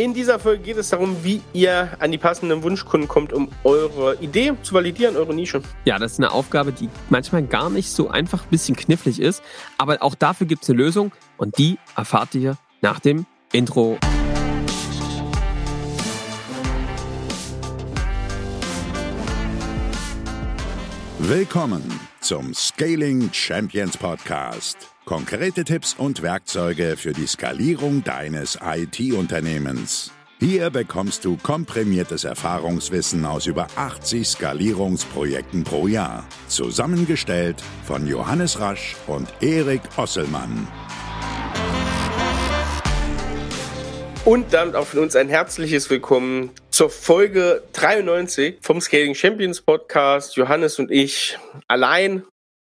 In dieser Folge geht es darum, wie ihr an die passenden Wunschkunden kommt, um eure Idee zu validieren, eure Nische. Ja, das ist eine Aufgabe, die manchmal gar nicht so einfach, ein bisschen knifflig ist. Aber auch dafür gibt es eine Lösung und die erfahrt ihr nach dem Intro. Willkommen zum Scaling Champions Podcast. Konkrete Tipps und Werkzeuge für die Skalierung deines IT-Unternehmens. Hier bekommst du komprimiertes Erfahrungswissen aus über 80 Skalierungsprojekten pro Jahr. Zusammengestellt von Johannes Rasch und Erik Osselmann. Und damit auch von uns ein herzliches Willkommen zur Folge 93 vom Scaling Champions Podcast. Johannes und ich allein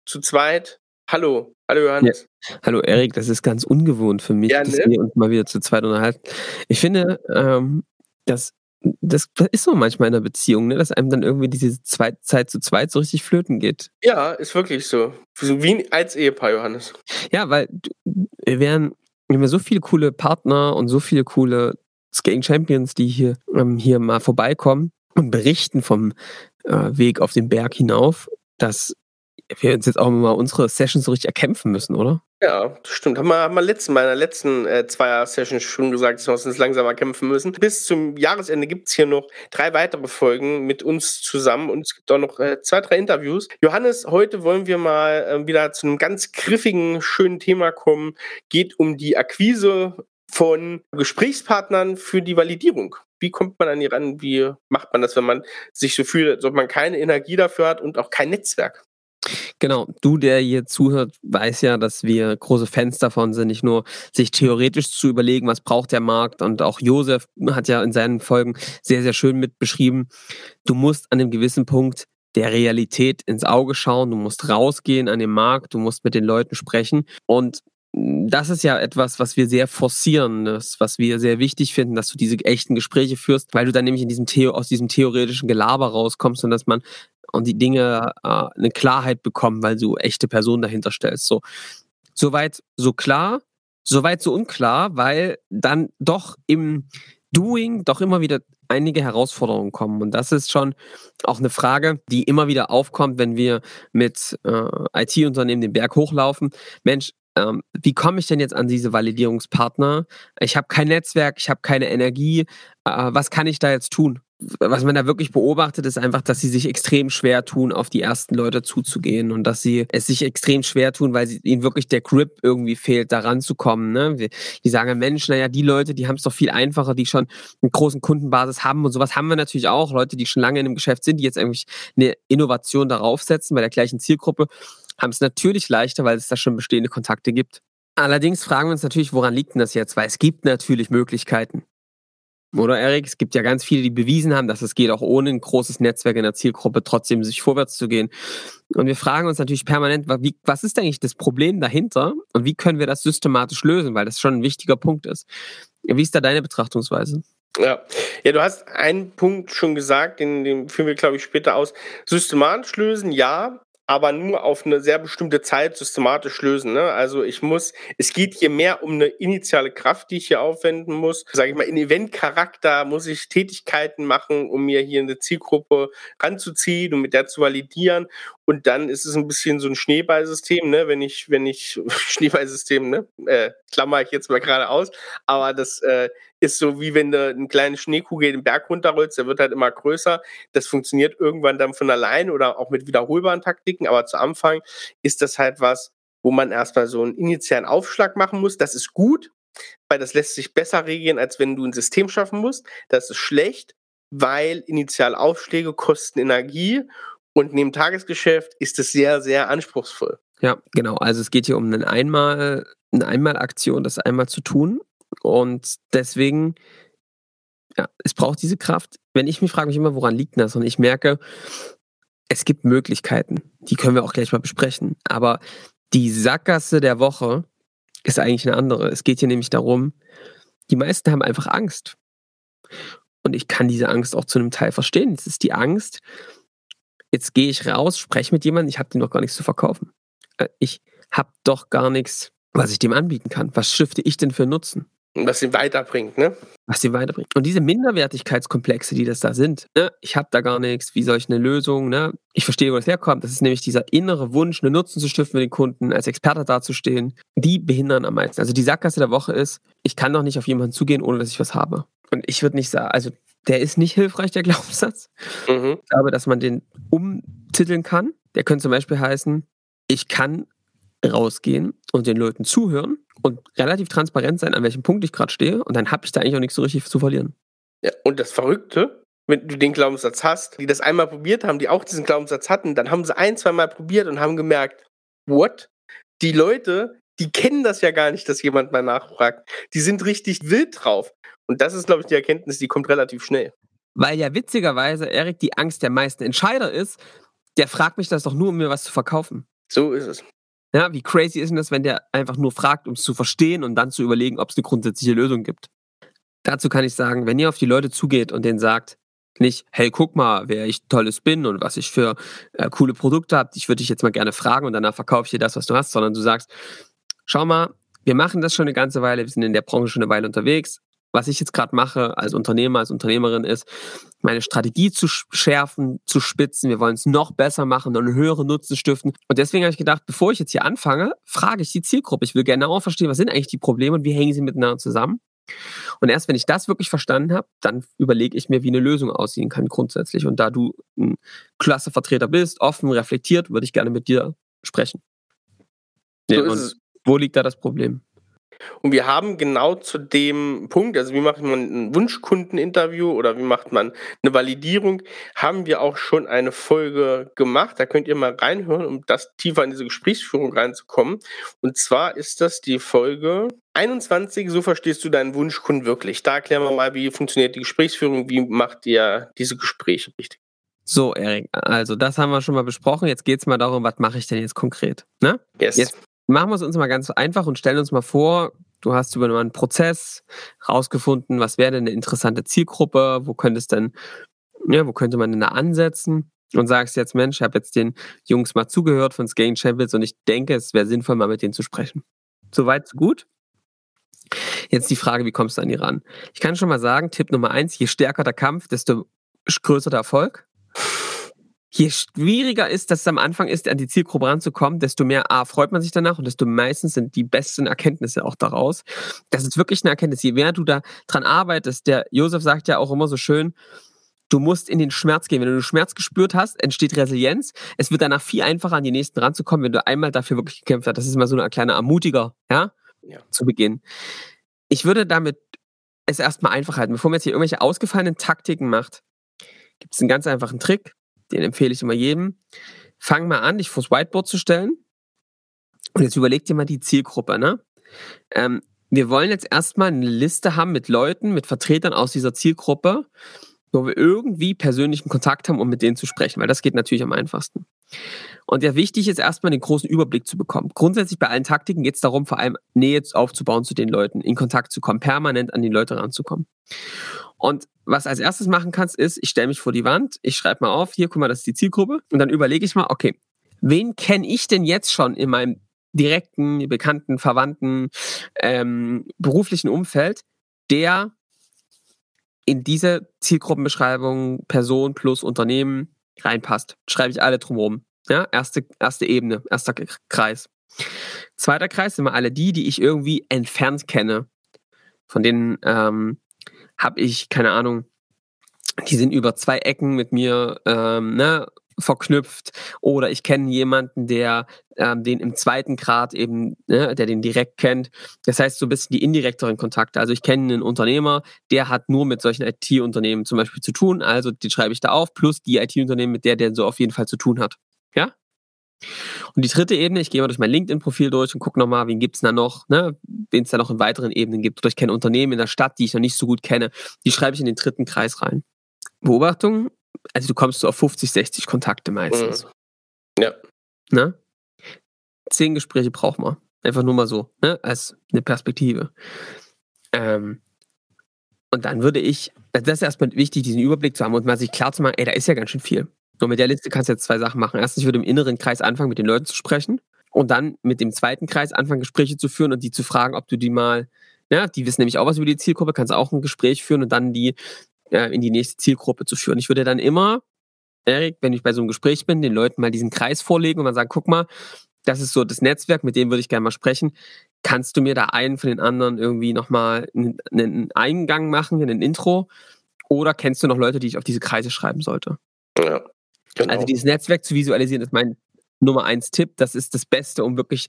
zu zweit. Hallo, hallo Johannes. Ja. Hallo Erik, das ist ganz ungewohnt für mich, ja, ne? dass wir uns mal wieder zu zweit unterhalten. Ich finde, ähm, das, das ist so manchmal in einer Beziehung, ne, dass einem dann irgendwie diese Zweit Zeit zu zweit so richtig flöten geht. Ja, ist wirklich so. Wie als Ehepaar, Johannes. Ja, weil wir wären wir haben so viele coole Partner und so viele coole Skating Champions, die hier, ähm, hier mal vorbeikommen und berichten vom äh, Weg auf den Berg hinauf, dass wir uns jetzt auch mal unsere Sessions so richtig erkämpfen müssen, oder? Ja, stimmt. Haben wir, haben wir letzten, meiner letzten äh, Zweier-Session schon gesagt, dass wir uns langsamer kämpfen müssen. Bis zum Jahresende gibt es hier noch drei weitere Folgen mit uns zusammen und es gibt auch noch äh, zwei, drei Interviews. Johannes, heute wollen wir mal äh, wieder zu einem ganz griffigen, schönen Thema kommen. Geht um die Akquise von Gesprächspartnern für die Validierung. Wie kommt man an die ran? Wie macht man das, wenn man sich so fühlt, als ob man keine Energie dafür hat und auch kein Netzwerk? Genau, du, der hier zuhört, weiß ja, dass wir große Fans davon sind, nicht nur sich theoretisch zu überlegen, was braucht der Markt. Und auch Josef hat ja in seinen Folgen sehr, sehr schön mit beschrieben. Du musst an einem gewissen Punkt der Realität ins Auge schauen, du musst rausgehen an den Markt, du musst mit den Leuten sprechen. Und das ist ja etwas, was wir sehr forcieren, was wir sehr wichtig finden, dass du diese echten Gespräche führst, weil du dann nämlich in diesem Theo, aus diesem theoretischen Gelaber rauskommst und dass man und die Dinge äh, eine Klarheit bekommen, weil du echte Personen dahinter stellst. So, soweit so klar, soweit so unklar, weil dann doch im Doing doch immer wieder einige Herausforderungen kommen. Und das ist schon auch eine Frage, die immer wieder aufkommt, wenn wir mit äh, IT-Unternehmen den Berg hochlaufen. Mensch, ähm, wie komme ich denn jetzt an diese Validierungspartner? Ich habe kein Netzwerk, ich habe keine Energie. Äh, was kann ich da jetzt tun? was man da wirklich beobachtet, ist einfach, dass sie sich extrem schwer tun, auf die ersten Leute zuzugehen und dass sie es sich extrem schwer tun, weil sie, ihnen wirklich der Grip irgendwie fehlt, da ranzukommen. Ne? Die sagen, Mensch, naja, die Leute, die haben es doch viel einfacher, die schon eine großen Kundenbasis haben und sowas haben wir natürlich auch. Leute, die schon lange in dem Geschäft sind, die jetzt irgendwie eine Innovation darauf setzen bei der gleichen Zielgruppe, haben es natürlich leichter, weil es da schon bestehende Kontakte gibt. Allerdings fragen wir uns natürlich, woran liegt denn das jetzt? Weil es gibt natürlich Möglichkeiten. Oder Erik, es gibt ja ganz viele, die bewiesen haben, dass es geht, auch ohne ein großes Netzwerk in der Zielgruppe trotzdem sich vorwärts zu gehen. Und wir fragen uns natürlich permanent, was ist eigentlich das Problem dahinter und wie können wir das systematisch lösen, weil das schon ein wichtiger Punkt ist. Wie ist da deine Betrachtungsweise? Ja. ja, du hast einen Punkt schon gesagt, den, den führen wir, glaube ich, später aus. Systematisch lösen, ja, aber nur auf eine sehr bestimmte Zeit systematisch lösen. Ne? Also ich muss, es geht hier mehr um eine initiale Kraft, die ich hier aufwenden muss. Sage ich mal, in Eventcharakter muss ich Tätigkeiten machen, um mir hier eine Zielgruppe ranzuziehen und mit der zu validieren. Und dann ist es ein bisschen so ein Schneeballsystem, ne? Wenn ich, wenn ich Schneeballsystem, ne? Äh, klammer ich jetzt mal gerade aus, aber das äh, ist so wie wenn du eine kleine Schneekugel den Berg runterrollst, der wird halt immer größer. Das funktioniert irgendwann dann von allein oder auch mit wiederholbaren Taktiken, aber zu Anfang ist das halt was, wo man erstmal so einen initialen Aufschlag machen muss. Das ist gut, weil das lässt sich besser regeln, als wenn du ein System schaffen musst. Das ist schlecht, weil Initialaufschläge kosten Energie und neben Tagesgeschäft ist es sehr, sehr anspruchsvoll. Ja, genau. Also es geht hier um eine Einmal, eine Einmalaktion, das einmal zu tun. Und deswegen, ja, es braucht diese Kraft. Wenn ich mich frage mich immer, woran liegt das? Und ich merke, es gibt Möglichkeiten. Die können wir auch gleich mal besprechen. Aber die Sackgasse der Woche ist eigentlich eine andere. Es geht hier nämlich darum, die meisten haben einfach Angst. Und ich kann diese Angst auch zu einem Teil verstehen. Es ist die Angst, jetzt gehe ich raus, spreche mit jemandem, ich habe dir noch gar nichts zu verkaufen. Äh, ich habe doch gar nichts, was ich dem anbieten kann. Was stifte ich denn für Nutzen? Was sie weiterbringt, ne? Was sie weiterbringt. Und diese Minderwertigkeitskomplexe, die das da sind, ne? ich habe da gar nichts, wie soll ich eine Lösung, ne? ich verstehe, wo das herkommt, das ist nämlich dieser innere Wunsch, einen Nutzen zu stiften für den Kunden, als Experte dazustehen, die behindern am meisten. Also die Sackgasse der Woche ist, ich kann doch nicht auf jemanden zugehen, ohne dass ich was habe. Und ich würde nicht sagen, also der ist nicht hilfreich, der Glaubenssatz. Mhm. Ich glaube, dass man den umtiteln kann. Der könnte zum Beispiel heißen, ich kann rausgehen und den Leuten zuhören und relativ transparent sein, an welchem Punkt ich gerade stehe. Und dann habe ich da eigentlich auch nichts so richtig zu verlieren. Ja, und das Verrückte, wenn du den Glaubenssatz hast, die das einmal probiert haben, die auch diesen Glaubenssatz hatten, dann haben sie ein, zwei Mal probiert und haben gemerkt, what? Die Leute, die kennen das ja gar nicht, dass jemand mal nachfragt. Die sind richtig wild drauf. Und das ist, glaube ich, die Erkenntnis, die kommt relativ schnell. Weil ja witzigerweise Erik die Angst der meisten Entscheider ist, der fragt mich das doch nur, um mir was zu verkaufen. So ist es. Ja, wie crazy ist denn das, wenn der einfach nur fragt, um es zu verstehen und dann zu überlegen, ob es eine grundsätzliche Lösung gibt? Dazu kann ich sagen, wenn ihr auf die Leute zugeht und denen sagt, nicht, hey, guck mal, wer ich tolles bin und was ich für äh, coole Produkte habe, ich würde dich jetzt mal gerne fragen und danach verkaufe ich dir das, was du hast, sondern du sagst, schau mal, wir machen das schon eine ganze Weile, wir sind in der Branche schon eine Weile unterwegs, was ich jetzt gerade mache als Unternehmer, als Unternehmerin ist, meine Strategie zu schärfen, zu spitzen. Wir wollen es noch besser machen und einen höheren Nutzen stiften. Und deswegen habe ich gedacht, bevor ich jetzt hier anfange, frage ich die Zielgruppe. Ich will genauer verstehen, was sind eigentlich die Probleme und wie hängen sie miteinander zusammen. Und erst wenn ich das wirklich verstanden habe, dann überlege ich mir, wie eine Lösung aussehen kann grundsätzlich. Und da du ein klasse Vertreter bist, offen, reflektiert, würde ich gerne mit dir sprechen. So ja, und wo liegt da das Problem? Und wir haben genau zu dem Punkt, also wie macht man ein Wunschkundeninterview oder wie macht man eine Validierung, haben wir auch schon eine Folge gemacht. Da könnt ihr mal reinhören, um das tiefer in diese Gesprächsführung reinzukommen. Und zwar ist das die Folge 21, so verstehst du deinen Wunschkunden wirklich. Da erklären wir mal, wie funktioniert die Gesprächsführung, wie macht ihr diese Gespräche richtig. So, Erik, also das haben wir schon mal besprochen. Jetzt geht es mal darum, was mache ich denn jetzt konkret? Ne? Yes. Jetzt machen wir es uns mal ganz einfach und stellen uns mal vor, du hast über einen Prozess rausgefunden, was wäre denn eine interessante Zielgruppe, wo könnte es denn, ja, wo könnte man denn da ansetzen? Und sagst jetzt, Mensch, ich habe jetzt den Jungs mal zugehört von Skating Champions und ich denke, es wäre sinnvoll, mal mit denen zu sprechen. Soweit, so gut? Jetzt die Frage, wie kommst du an die ran? Ich kann schon mal sagen, Tipp Nummer eins, je stärker der Kampf, desto größer der Erfolg je schwieriger ist, dass es am Anfang ist, an die Zielgruppe ranzukommen, desto mehr A, freut man sich danach und desto meistens sind die besten Erkenntnisse auch daraus. Das ist wirklich eine Erkenntnis. Je mehr du da dran arbeitest, der Josef sagt ja auch immer so schön, du musst in den Schmerz gehen. Wenn du Schmerz gespürt hast, entsteht Resilienz. Es wird danach viel einfacher, an die nächsten ranzukommen, wenn du einmal dafür wirklich gekämpft hast. Das ist mal so ein kleiner Ermutiger, ja, ja. zu Beginn. Ich würde damit es erstmal einfach halten. Bevor man jetzt hier irgendwelche ausgefallenen Taktiken macht, gibt es einen ganz einfachen Trick den empfehle ich immer jedem. Fang mal an, dich vors Whiteboard zu stellen. Und jetzt überleg dir mal die Zielgruppe, ne? Ähm, wir wollen jetzt erstmal eine Liste haben mit Leuten, mit Vertretern aus dieser Zielgruppe, wo wir irgendwie persönlichen Kontakt haben, um mit denen zu sprechen, weil das geht natürlich am einfachsten. Und ja, wichtig ist erstmal den großen Überblick zu bekommen. Grundsätzlich bei allen Taktiken geht es darum, vor allem Nähe aufzubauen zu den Leuten, in Kontakt zu kommen, permanent an die Leute ranzukommen. Und was als erstes machen kannst, ist, ich stelle mich vor die Wand, ich schreibe mal auf, hier, guck mal, das ist die Zielgruppe. Und dann überlege ich mal, okay, wen kenne ich denn jetzt schon in meinem direkten, bekannten, verwandten, ähm, beruflichen Umfeld, der in diese Zielgruppenbeschreibung Person plus Unternehmen reinpasst. Schreibe ich alle drumherum. Ja, erste, erste Ebene, erster Kreis. Zweiter Kreis sind mal alle die, die ich irgendwie entfernt kenne. Von denen ähm, habe ich, keine Ahnung, die sind über zwei Ecken mit mir ähm, ne, verknüpft oder ich kenne jemanden, der ähm, den im zweiten Grad eben, ne, der den direkt kennt. Das heißt so ein bisschen die indirekteren Kontakte. Also ich kenne einen Unternehmer, der hat nur mit solchen IT-Unternehmen zum Beispiel zu tun, also die schreibe ich da auf, plus die IT-Unternehmen, mit der der so auf jeden Fall zu tun hat. Ja? Und die dritte Ebene, ich gehe mal durch mein LinkedIn-Profil durch und gucke nochmal, wen gibt es da noch, ne? wen es da noch in weiteren Ebenen gibt. Oder ich kenne Unternehmen in der Stadt, die ich noch nicht so gut kenne. Die schreibe ich in den dritten Kreis rein. Beobachtung, also du kommst so auf 50, 60 Kontakte meistens. Mhm. Ja. Ne? Zehn Gespräche braucht man. Einfach nur mal so, ne? als eine Perspektive. Ähm, und dann würde ich, also das ist erstmal wichtig, diesen Überblick zu haben und mal sich klar zu machen, ey, da ist ja ganz schön viel. Und mit der Liste kannst du jetzt zwei Sachen machen. Erstens, ich würde im inneren Kreis anfangen, mit den Leuten zu sprechen und dann mit dem zweiten Kreis anfangen, Gespräche zu führen und die zu fragen, ob du die mal Ja, die wissen nämlich auch was über die Zielgruppe, kannst auch ein Gespräch führen und dann die äh, in die nächste Zielgruppe zu führen. Ich würde dann immer, Erik, wenn ich bei so einem Gespräch bin, den Leuten mal diesen Kreis vorlegen und mal sagen, guck mal, das ist so das Netzwerk, mit dem würde ich gerne mal sprechen. Kannst du mir da einen von den anderen irgendwie nochmal einen, einen Eingang machen, ein Intro? Oder kennst du noch Leute, die ich auf diese Kreise schreiben sollte? Ja, genau. Also dieses Netzwerk zu visualisieren ist mein Nummer eins Tipp. Das ist das Beste, um wirklich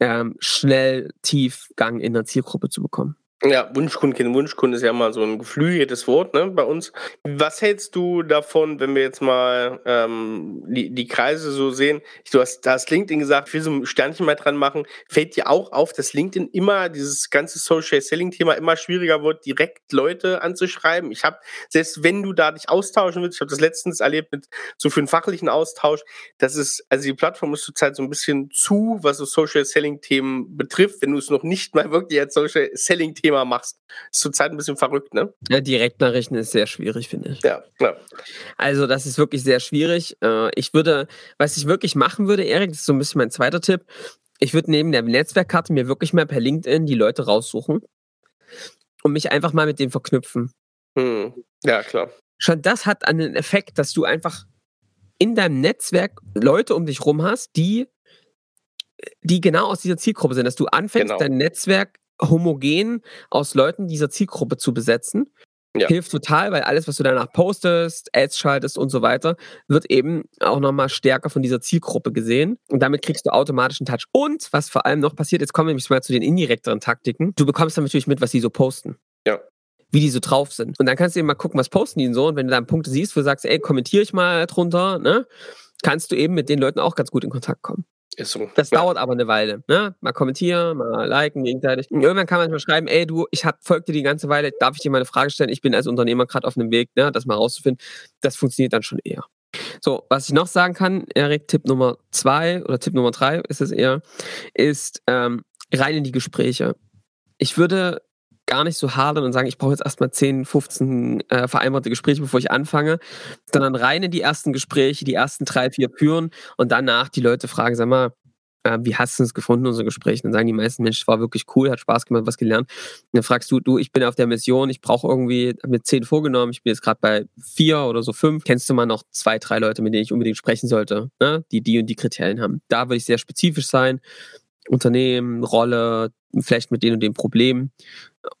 ähm, schnell Tiefgang in der Zielgruppe zu bekommen. Ja, Wunschkunden, Wunschkunden ist ja mal so ein geflügeltes Wort ne, bei uns. Was hältst du davon, wenn wir jetzt mal ähm, die, die Kreise so sehen? Du hast, da hast LinkedIn gesagt, ich will so ein Sternchen mal dran machen. Fällt dir auch auf, dass LinkedIn immer, dieses ganze Social Selling-Thema immer schwieriger wird, direkt Leute anzuschreiben? Ich habe, selbst wenn du da dich austauschen willst, ich habe das letztens erlebt mit so für einen fachlichen Austausch, das ist, also die Plattform ist zurzeit so ein bisschen zu, was so Social Selling-Themen betrifft, wenn du es noch nicht mal wirklich als Social Selling-Thema Thema machst. Ist zurzeit ein bisschen verrückt, ne? Ja, Direktnachrichten ist sehr schwierig, finde ich. Ja, ja. Also, das ist wirklich sehr schwierig. Äh, ich würde, was ich wirklich machen würde, Erik, das ist so ein bisschen mein zweiter Tipp. Ich würde neben der Netzwerkkarte mir wirklich mal per LinkedIn die Leute raussuchen und mich einfach mal mit denen verknüpfen. Hm. Ja, klar. Schon das hat einen Effekt, dass du einfach in deinem Netzwerk Leute um dich rum hast, die die genau aus dieser Zielgruppe sind, dass du anfängst, genau. dein Netzwerk homogen aus Leuten dieser Zielgruppe zu besetzen. Ja. Hilft total, weil alles, was du danach postest, Ads schaltest und so weiter, wird eben auch nochmal stärker von dieser Zielgruppe gesehen. Und damit kriegst du automatisch einen Touch. Und was vor allem noch passiert, jetzt kommen wir nämlich mal zu den indirekteren Taktiken. Du bekommst dann natürlich mit, was die so posten. Ja. Wie die so drauf sind. Und dann kannst du eben mal gucken, was posten die denn so. Und wenn du dann Punkte siehst, wo du sagst, ey, kommentiere ich mal drunter, ne, kannst du eben mit den Leuten auch ganz gut in Kontakt kommen. Ist so. Das ja. dauert aber eine Weile. Ne? Mal kommentieren, mal liken gegenseitig. Und irgendwann kann man mal schreiben, ey du, ich hab, folge dir die ganze Weile, darf ich dir mal eine Frage stellen? Ich bin als Unternehmer gerade auf einem Weg, ne, das mal rauszufinden. Das funktioniert dann schon eher. So, was ich noch sagen kann, Erik, Tipp Nummer zwei oder Tipp Nummer drei ist es eher, ist ähm, rein in die Gespräche. Ich würde gar nicht so hadern und sagen, ich brauche jetzt erstmal 10, 15 äh, vereinbarte Gespräche, bevor ich anfange, sondern rein in die ersten Gespräche, die ersten drei, vier führen und danach die Leute fragen, sag mal, äh, wie hast du es gefunden, unser Gespräch? dann sagen die meisten Menschen, es war wirklich cool, hat Spaß gemacht, was gelernt. Und dann fragst du, du, ich bin auf der Mission, ich brauche irgendwie, mit zehn vorgenommen, ich bin jetzt gerade bei vier oder so fünf. Kennst du mal noch zwei, drei Leute, mit denen ich unbedingt sprechen sollte, ne? die die und die Kriterien haben? Da würde ich sehr spezifisch sein. Unternehmen, Rolle, vielleicht mit dem und dem Problem,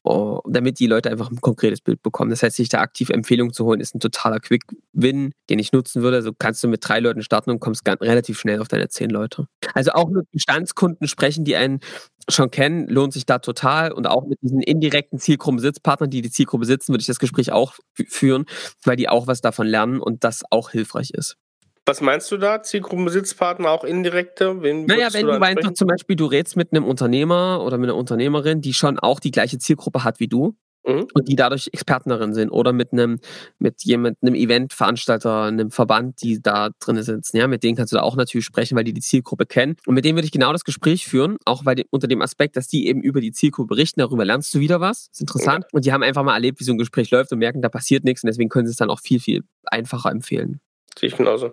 oh, damit die Leute einfach ein konkretes Bild bekommen. Das heißt, sich da aktiv Empfehlungen zu holen, ist ein totaler Quick-Win, den ich nutzen würde. Also kannst du mit drei Leuten starten und kommst ganz, relativ schnell auf deine zehn Leute. Also auch mit Bestandskunden sprechen, die einen schon kennen, lohnt sich da total. Und auch mit diesen indirekten Zielgruppen-Sitzpartnern, die die Zielgruppe sitzen, würde ich das Gespräch auch führen, weil die auch was davon lernen und das auch hilfreich ist. Was meinst du da? Zielgruppenbesitzpartner, auch indirekte? Wen naja, wenn du, einfach zum Beispiel, du redest mit einem Unternehmer oder mit einer Unternehmerin, die schon auch die gleiche Zielgruppe hat wie du mhm. und die dadurch Experten darin sind oder mit einem, mit jemand, einem Eventveranstalter, einem Verband, die da drin sitzen, ja, mit denen kannst du da auch natürlich sprechen, weil die die Zielgruppe kennen. Und mit denen würde ich genau das Gespräch führen, auch weil die, unter dem Aspekt, dass die eben über die Zielgruppe berichten, darüber lernst du wieder was, ist interessant. Ja. Und die haben einfach mal erlebt, wie so ein Gespräch läuft und merken, da passiert nichts und deswegen können sie es dann auch viel, viel einfacher empfehlen. Sehe ich genauso.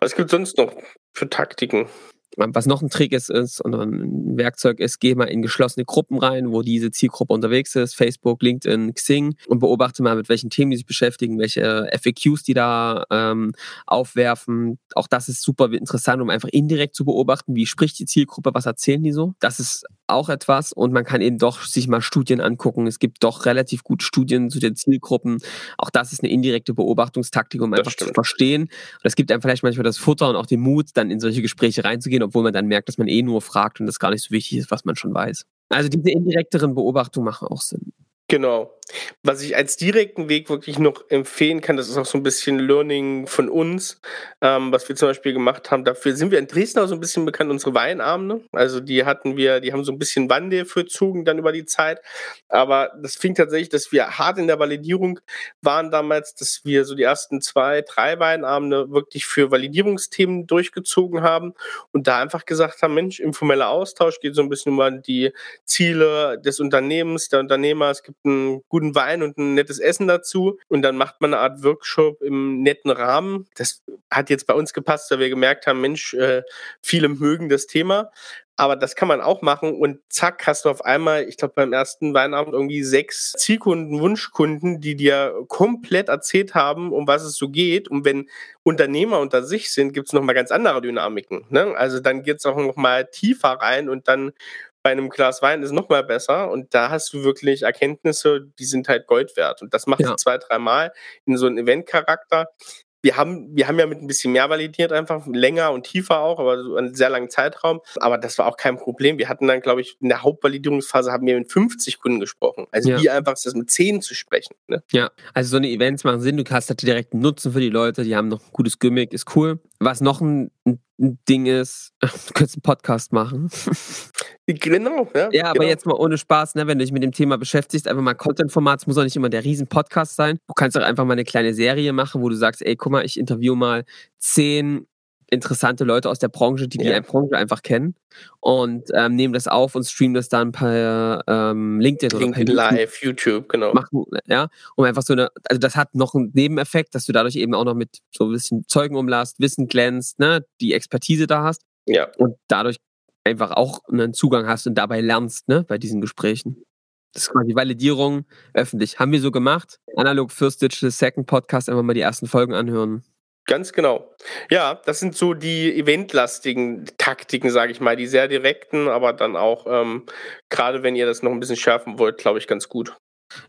Was gibt es sonst noch für Taktiken? Was noch ein Trick ist, ist und ein Werkzeug ist, geh mal in geschlossene Gruppen rein, wo diese Zielgruppe unterwegs ist, Facebook, LinkedIn, Xing und beobachte mal, mit welchen Themen die sich beschäftigen, welche FAQs die da ähm, aufwerfen. Auch das ist super interessant, um einfach indirekt zu beobachten, wie spricht die Zielgruppe, was erzählen die so. Das ist auch etwas und man kann eben doch sich mal Studien angucken. Es gibt doch relativ gute Studien zu den Zielgruppen. Auch das ist eine indirekte Beobachtungstaktik, um einfach zu verstehen. Und es gibt einem vielleicht manchmal das Futter und auch den Mut, dann in solche Gespräche reinzugehen, obwohl man dann merkt, dass man eh nur fragt und das gar nicht so wichtig ist, was man schon weiß. Also diese indirekteren Beobachtungen machen auch Sinn. Genau. Was ich als direkten Weg wirklich noch empfehlen kann, das ist auch so ein bisschen Learning von uns, ähm, was wir zum Beispiel gemacht haben. Dafür sind wir in Dresden auch so ein bisschen bekannt, unsere Weinabende. Also die hatten wir, die haben so ein bisschen Wandel vollzogen dann über die Zeit. Aber das fing tatsächlich, dass wir hart in der Validierung waren damals, dass wir so die ersten zwei, drei Weinabende wirklich für Validierungsthemen durchgezogen haben und da einfach gesagt haben, Mensch, informeller Austausch geht so ein bisschen über die Ziele des Unternehmens, der Unternehmer. Es gibt einen guten Wein und ein nettes Essen dazu. Und dann macht man eine Art Workshop im netten Rahmen. Das hat jetzt bei uns gepasst, da wir gemerkt haben, Mensch, äh, viele mögen das Thema. aber das kann man auch machen und zack, hast du auf einmal, ich glaube beim ersten Weinabend irgendwie sechs Zielkunden, Wunschkunden, die dir komplett erzählt haben, um was es so geht. Und wenn Unternehmer unter sich sind, gibt es nochmal ganz andere Dynamiken. Ne? Also dann geht es auch nochmal tiefer rein und dann bei einem Glas Wein ist noch mal besser und da hast du wirklich Erkenntnisse, die sind halt Gold wert und das machst ja. du zwei, dreimal in so einem Eventcharakter. Wir haben, wir haben ja mit ein bisschen mehr validiert, einfach länger und tiefer auch, aber so einen sehr langen Zeitraum. Aber das war auch kein Problem. Wir hatten dann, glaube ich, in der Hauptvalidierungsphase haben wir mit 50 Kunden gesprochen. Also ja. wie einfach ist das mit 10 zu sprechen. Ne? Ja, also so eine Events machen Sinn. Du hast halt direkt einen Nutzen für die Leute. Die haben noch ein gutes Gimmick, ist cool. Was noch ein, ein Ding ist, du könntest einen Podcast machen. Genau, ja. Ja, aber genau. jetzt mal ohne Spaß, ne, wenn du dich mit dem Thema beschäftigst, einfach mal Content-Format, es muss auch nicht immer der Riesen-Podcast sein. Du kannst auch einfach mal eine kleine Serie machen, wo du sagst, ey, guck mal, ich interview mal zehn interessante Leute aus der Branche, die ja. die Branche einfach kennen und ähm, nehmen das auf und streamen das dann per ähm, LinkedIn, LinkedIn oder per Live, YouTube, genau. Machen, ja, um einfach so eine, also das hat noch einen Nebeneffekt, dass du dadurch eben auch noch mit so ein bisschen Zeugen umlast, Wissen glänzt, ne, die Expertise da hast. Ja. Und dadurch einfach auch einen Zugang hast und dabei lernst, ne, bei diesen Gesprächen. Das ist quasi Validierung öffentlich. Haben wir so gemacht. Analog First Digital Second Podcast, einfach mal die ersten Folgen anhören. Ganz genau. Ja, das sind so die eventlastigen Taktiken, sage ich mal, die sehr direkten, aber dann auch, ähm, gerade wenn ihr das noch ein bisschen schärfen wollt, glaube ich, ganz gut.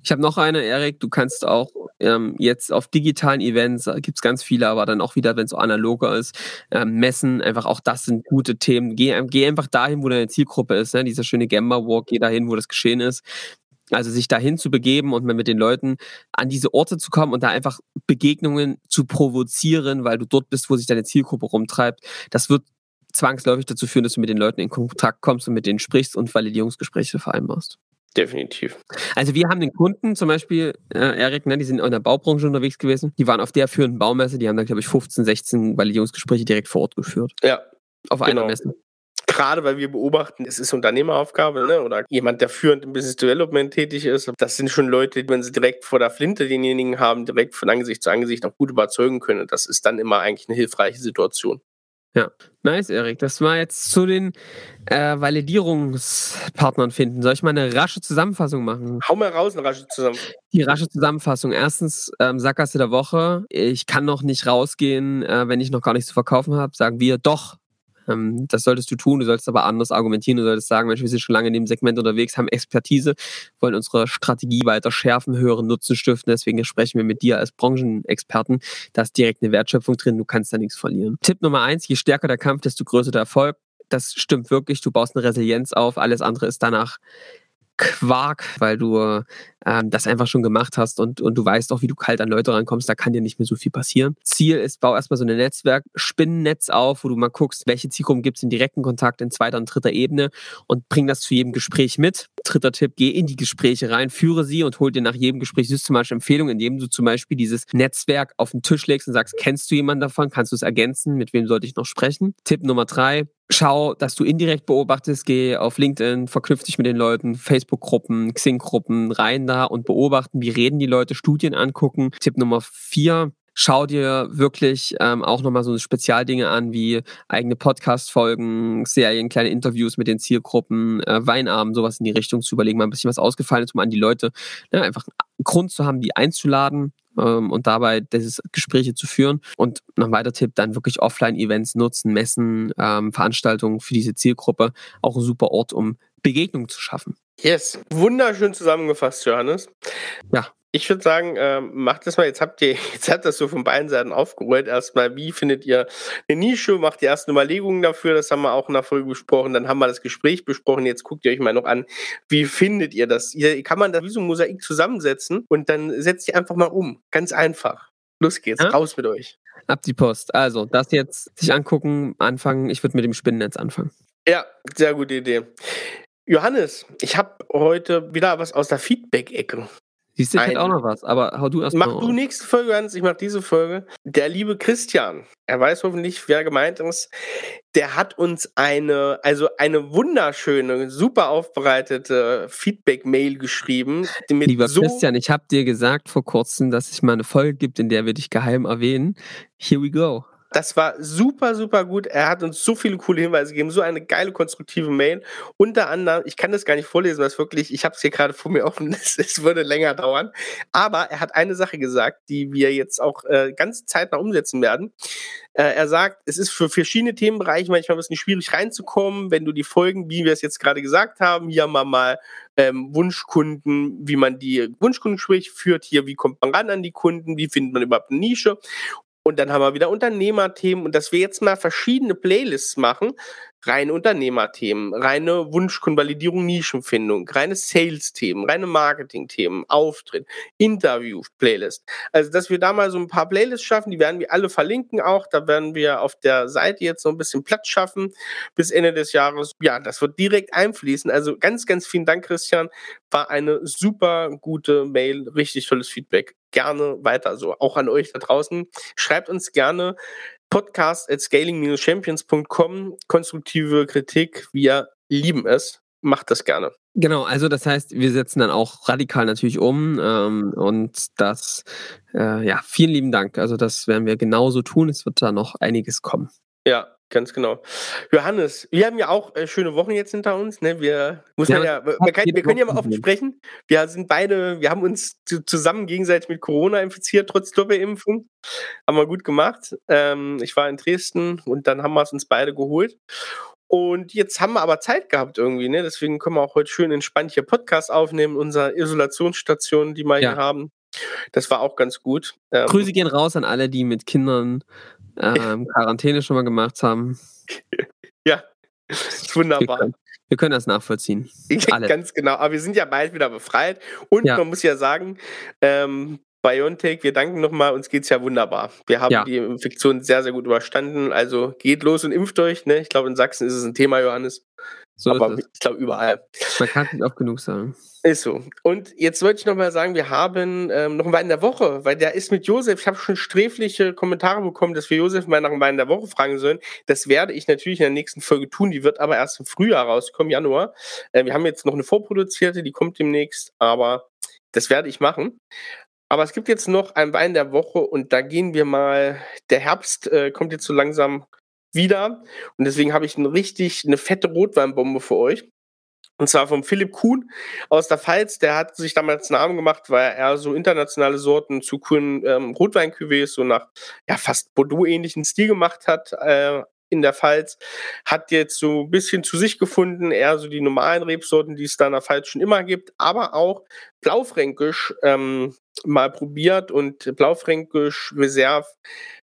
Ich habe noch eine, Erik. Du kannst auch ähm, jetzt auf digitalen Events, äh, gibt es ganz viele, aber dann auch wieder, wenn es so analoger ist, ähm, messen. Einfach auch das sind gute Themen. Geh, geh einfach dahin, wo deine Zielgruppe ist. Ne? Dieser schöne Gamba Walk, geh dahin, wo das geschehen ist. Also sich dahin zu begeben und mit den Leuten an diese Orte zu kommen und da einfach Begegnungen zu provozieren, weil du dort bist, wo sich deine Zielgruppe rumtreibt. Das wird zwangsläufig dazu führen, dass du mit den Leuten in Kontakt kommst und mit denen sprichst und Validierungsgespräche vereinbarst. Definitiv. Also wir haben den Kunden zum Beispiel, äh, Erik, ne, die sind in der Baubranche unterwegs gewesen. Die waren auf der führenden Baumesse, die haben da, glaube ich, 15, 16 Validierungsgespräche direkt vor Ort geführt. Ja. Auf genau. einer Messe. Gerade weil wir beobachten, es ist Unternehmeraufgabe ne? oder jemand, der führend im Business Development tätig ist. Das sind schon Leute, wenn sie direkt vor der Flinte denjenigen haben, direkt von Angesicht zu Angesicht auch gut überzeugen können. Das ist dann immer eigentlich eine hilfreiche Situation. Ja, nice, Erik. Das war jetzt zu den äh, Validierungspartnern finden. Soll ich mal eine rasche Zusammenfassung machen? Hau mal raus, eine rasche Zusammenfassung. Die rasche Zusammenfassung. Erstens, ähm, Sackgasse der Woche. Ich kann noch nicht rausgehen, äh, wenn ich noch gar nichts zu verkaufen habe. Sagen wir, doch, ähm, das solltest du tun, du solltest aber anders argumentieren, du solltest sagen, Mensch, wir sind schon lange in dem Segment unterwegs, haben Expertise, wollen unsere Strategie weiter schärfen, höheren Nutzen stiften, deswegen sprechen wir mit dir als Branchenexperten, da ist direkt eine Wertschöpfung drin, du kannst da nichts verlieren. Tipp Nummer eins, je stärker der Kampf, desto größer der Erfolg. Das stimmt wirklich, du baust eine Resilienz auf, alles andere ist danach Quark, weil du ähm, das einfach schon gemacht hast und, und du weißt auch, wie du kalt an Leute rankommst, da kann dir nicht mehr so viel passieren. Ziel ist, bau erstmal so ein Netzwerk, Spinnennetz auf, wo du mal guckst, welche Zielgruppen gibt es in direkten Kontakt in zweiter und dritter Ebene und bring das zu jedem Gespräch mit. Dritter Tipp, geh in die Gespräche rein, führe sie und hol dir nach jedem Gespräch systematische Empfehlungen, indem du zum Beispiel dieses Netzwerk auf den Tisch legst und sagst, kennst du jemanden davon? Kannst du es ergänzen? Mit wem sollte ich noch sprechen? Tipp Nummer drei, schau, dass du indirekt beobachtest, geh auf LinkedIn, verknüpf dich mit den Leuten, Facebook-Gruppen, Xing-Gruppen, rein da und beobachten, wie reden die Leute, Studien angucken. Tipp Nummer vier, schau dir wirklich ähm, auch nochmal so Spezialdinge an, wie eigene Podcast-Folgen, Serien, kleine Interviews mit den Zielgruppen, äh, Weinabend, sowas in die Richtung zu überlegen, mal ein bisschen was ausgefallen ist, um an die Leute ne, einfach einen Grund zu haben, die einzuladen ähm, und dabei dieses Gespräche zu führen. Und noch ein weiterer Tipp, dann wirklich Offline-Events nutzen, Messen, ähm, Veranstaltungen für diese Zielgruppe. Auch ein super Ort, um Begegnungen zu schaffen. Yes, wunderschön zusammengefasst, Johannes. Ja, ich würde sagen, äh, macht das mal. Jetzt habt ihr, jetzt habt das so von beiden Seiten aufgerollt. Erstmal, wie findet ihr eine Nische? Macht die ersten Überlegungen dafür. Das haben wir auch in der Folge besprochen. Dann haben wir das Gespräch besprochen. Jetzt guckt ihr euch mal noch an, wie findet ihr das? Hier kann man da wie so ein Mosaik zusammensetzen und dann setzt ihr einfach mal um. Ganz einfach. Los geht's, ja? raus mit euch. Ab die Post. Also, das jetzt sich angucken, anfangen. Ich würde mit dem Spinnennetz anfangen. Ja, sehr gute Idee. Johannes, ich habe heute wieder was aus der Feedback-Ecke. Siehst du, ich hätte auch noch was, aber hau du erst mach mal. Mach du nächste Folge, Hans, ich mach diese Folge. Der liebe Christian, er weiß hoffentlich, wer gemeint ist, der hat uns eine, also eine wunderschöne, super aufbereitete Feedback-Mail geschrieben. Lieber so Christian, ich habe dir gesagt vor kurzem, dass es mal eine Folge gibt, in der wir dich geheim erwähnen. Here we go. Das war super, super gut. Er hat uns so viele coole Hinweise gegeben, so eine geile, konstruktive Mail. Unter anderem, ich kann das gar nicht vorlesen, weil es wirklich, ich habe es hier gerade vor mir offen, es, es, würde länger dauern. Aber er hat eine Sache gesagt, die wir jetzt auch äh, ganz zeitnah umsetzen werden. Äh, er sagt, es ist für verschiedene Themenbereiche manchmal ein bisschen schwierig reinzukommen, wenn du die Folgen, wie wir es jetzt gerade gesagt haben, hier mal mal ähm, Wunschkunden, wie man die Wunschkundengespräche führt, hier, wie kommt man ran an die Kunden, wie findet man überhaupt eine Nische. Und dann haben wir wieder Unternehmerthemen und dass wir jetzt mal verschiedene Playlists machen, reine Unternehmerthemen, reine Wunschkundenvalidierung, Nischenfindung, reine Sales-Themen, reine Marketing-Themen, Auftritt, Interview-Playlist. Also, dass wir da mal so ein paar Playlists schaffen, die werden wir alle verlinken auch. Da werden wir auf der Seite jetzt so ein bisschen Platz schaffen bis Ende des Jahres. Ja, das wird direkt einfließen. Also ganz, ganz vielen Dank, Christian. War eine super gute Mail, richtig tolles Feedback. Gerne weiter so. Auch an euch da draußen. Schreibt uns gerne podcast at scaling-champions.com. Konstruktive Kritik, wir lieben es. Macht das gerne. Genau, also das heißt, wir setzen dann auch radikal natürlich um ähm, und das, äh, ja, vielen lieben Dank. Also das werden wir genauso tun. Es wird da noch einiges kommen. Ja, ganz genau. Johannes, wir haben ja auch äh, schöne Wochen jetzt hinter uns. Ne? Wir, muss ja, ja, man kann, wir können ja mal offen sprechen. Wir sind beide, wir haben uns zusammen gegenseitig mit Corona infiziert, trotz Doppelimpfung. Haben wir gut gemacht. Ähm, ich war in Dresden und dann haben wir es uns beide geholt. Und jetzt haben wir aber Zeit gehabt irgendwie, ne? Deswegen können wir auch heute schön entspannt hier Podcast aufnehmen, unsere Isolationsstation, die wir ja. hier haben. Das war auch ganz gut. Ähm, Grüße gehen raus an alle, die mit Kindern ähm, Quarantäne schon mal gemacht haben. Ja, wunderbar. Wir können, wir können, das nachvollziehen. Alle. Ganz genau. Aber wir sind ja bald wieder befreit. Und ja. man muss ja sagen, ähm, BioNTech, wir danken nochmal, uns geht es ja wunderbar. Wir haben ja. die Infektion sehr, sehr gut überstanden. Also geht los und impft euch. Ne? Ich glaube, in Sachsen ist es ein Thema, Johannes. So aber ich glaube überall. Man kann es nicht oft genug sagen. Ist so. Und jetzt wollte ich nochmal sagen, wir haben ähm, noch einen Wein der Woche, weil der ist mit Josef. Ich habe schon sträfliche Kommentare bekommen, dass wir Josef mal nach einem Wein der Woche fragen sollen. Das werde ich natürlich in der nächsten Folge tun. Die wird aber erst im Frühjahr rauskommen, Januar. Äh, wir haben jetzt noch eine vorproduzierte, die kommt demnächst, aber das werde ich machen. Aber es gibt jetzt noch einen Wein der Woche und da gehen wir mal. Der Herbst äh, kommt jetzt so langsam wieder. Und deswegen habe ich ein richtig, eine fette Rotweinbombe für euch. Und zwar vom Philipp Kuhn aus der Pfalz. Der hat sich damals Namen gemacht, weil er so internationale Sorten zu coolen ähm, rotwein so nach ja, fast Bordeaux-ähnlichen Stil gemacht hat. Äh, in der Pfalz, hat jetzt so ein bisschen zu sich gefunden, eher so die normalen Rebsorten, die es da in der Pfalz schon immer gibt, aber auch Blaufränkisch ähm, mal probiert und Blaufränkisch Reserve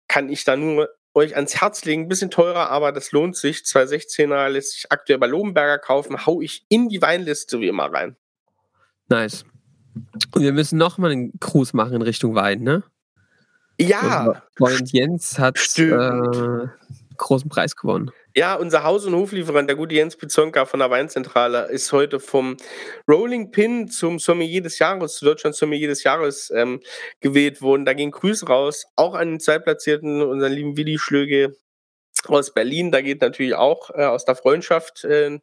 kann ich da nur euch ans Herz legen. Ein bisschen teurer, aber das lohnt sich. 216er lässt sich aktuell bei Lobenberger kaufen. Hau ich in die Weinliste wie immer rein. Nice. Und wir müssen nochmal einen Cruise machen in Richtung Wein, ne? Ja. Freund Jens hat äh, großen Preis gewonnen. Ja, unser Haus- und Hoflieferant, der gute Jens Pizonka von der Weinzentrale, ist heute vom Rolling Pin zum Sommelier des Jahres, zu Deutschland Sommelier des Jahres ähm, gewählt worden. Da gehen Grüße raus, auch an den Zweitplatzierten, unseren lieben Willi Schlöge, aus Berlin. Da geht natürlich auch äh, aus der Freundschaft äh,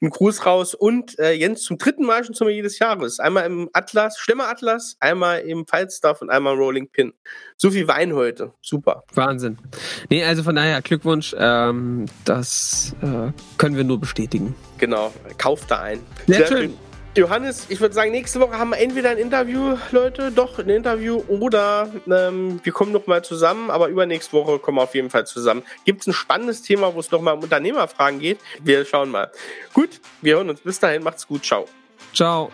ein Gruß raus. Und äh, Jens zum dritten Mal schon zum jedes Jahres. Einmal im Atlas, Schlemmer Atlas, einmal im Falstaff und einmal im Rolling Pin. So viel Wein heute. Super. Wahnsinn. Nee, also von daher Glückwunsch. Ähm, das äh, können wir nur bestätigen. Genau. Kauft da ein. Sehr, Sehr schön. schön. Johannes, ich würde sagen, nächste Woche haben wir entweder ein Interview, Leute, doch ein Interview, oder ähm, wir kommen nochmal zusammen, aber übernächste Woche kommen wir auf jeden Fall zusammen. Gibt es ein spannendes Thema, wo es nochmal um Unternehmerfragen geht? Wir schauen mal. Gut, wir hören uns. Bis dahin, macht's gut. Ciao. Ciao.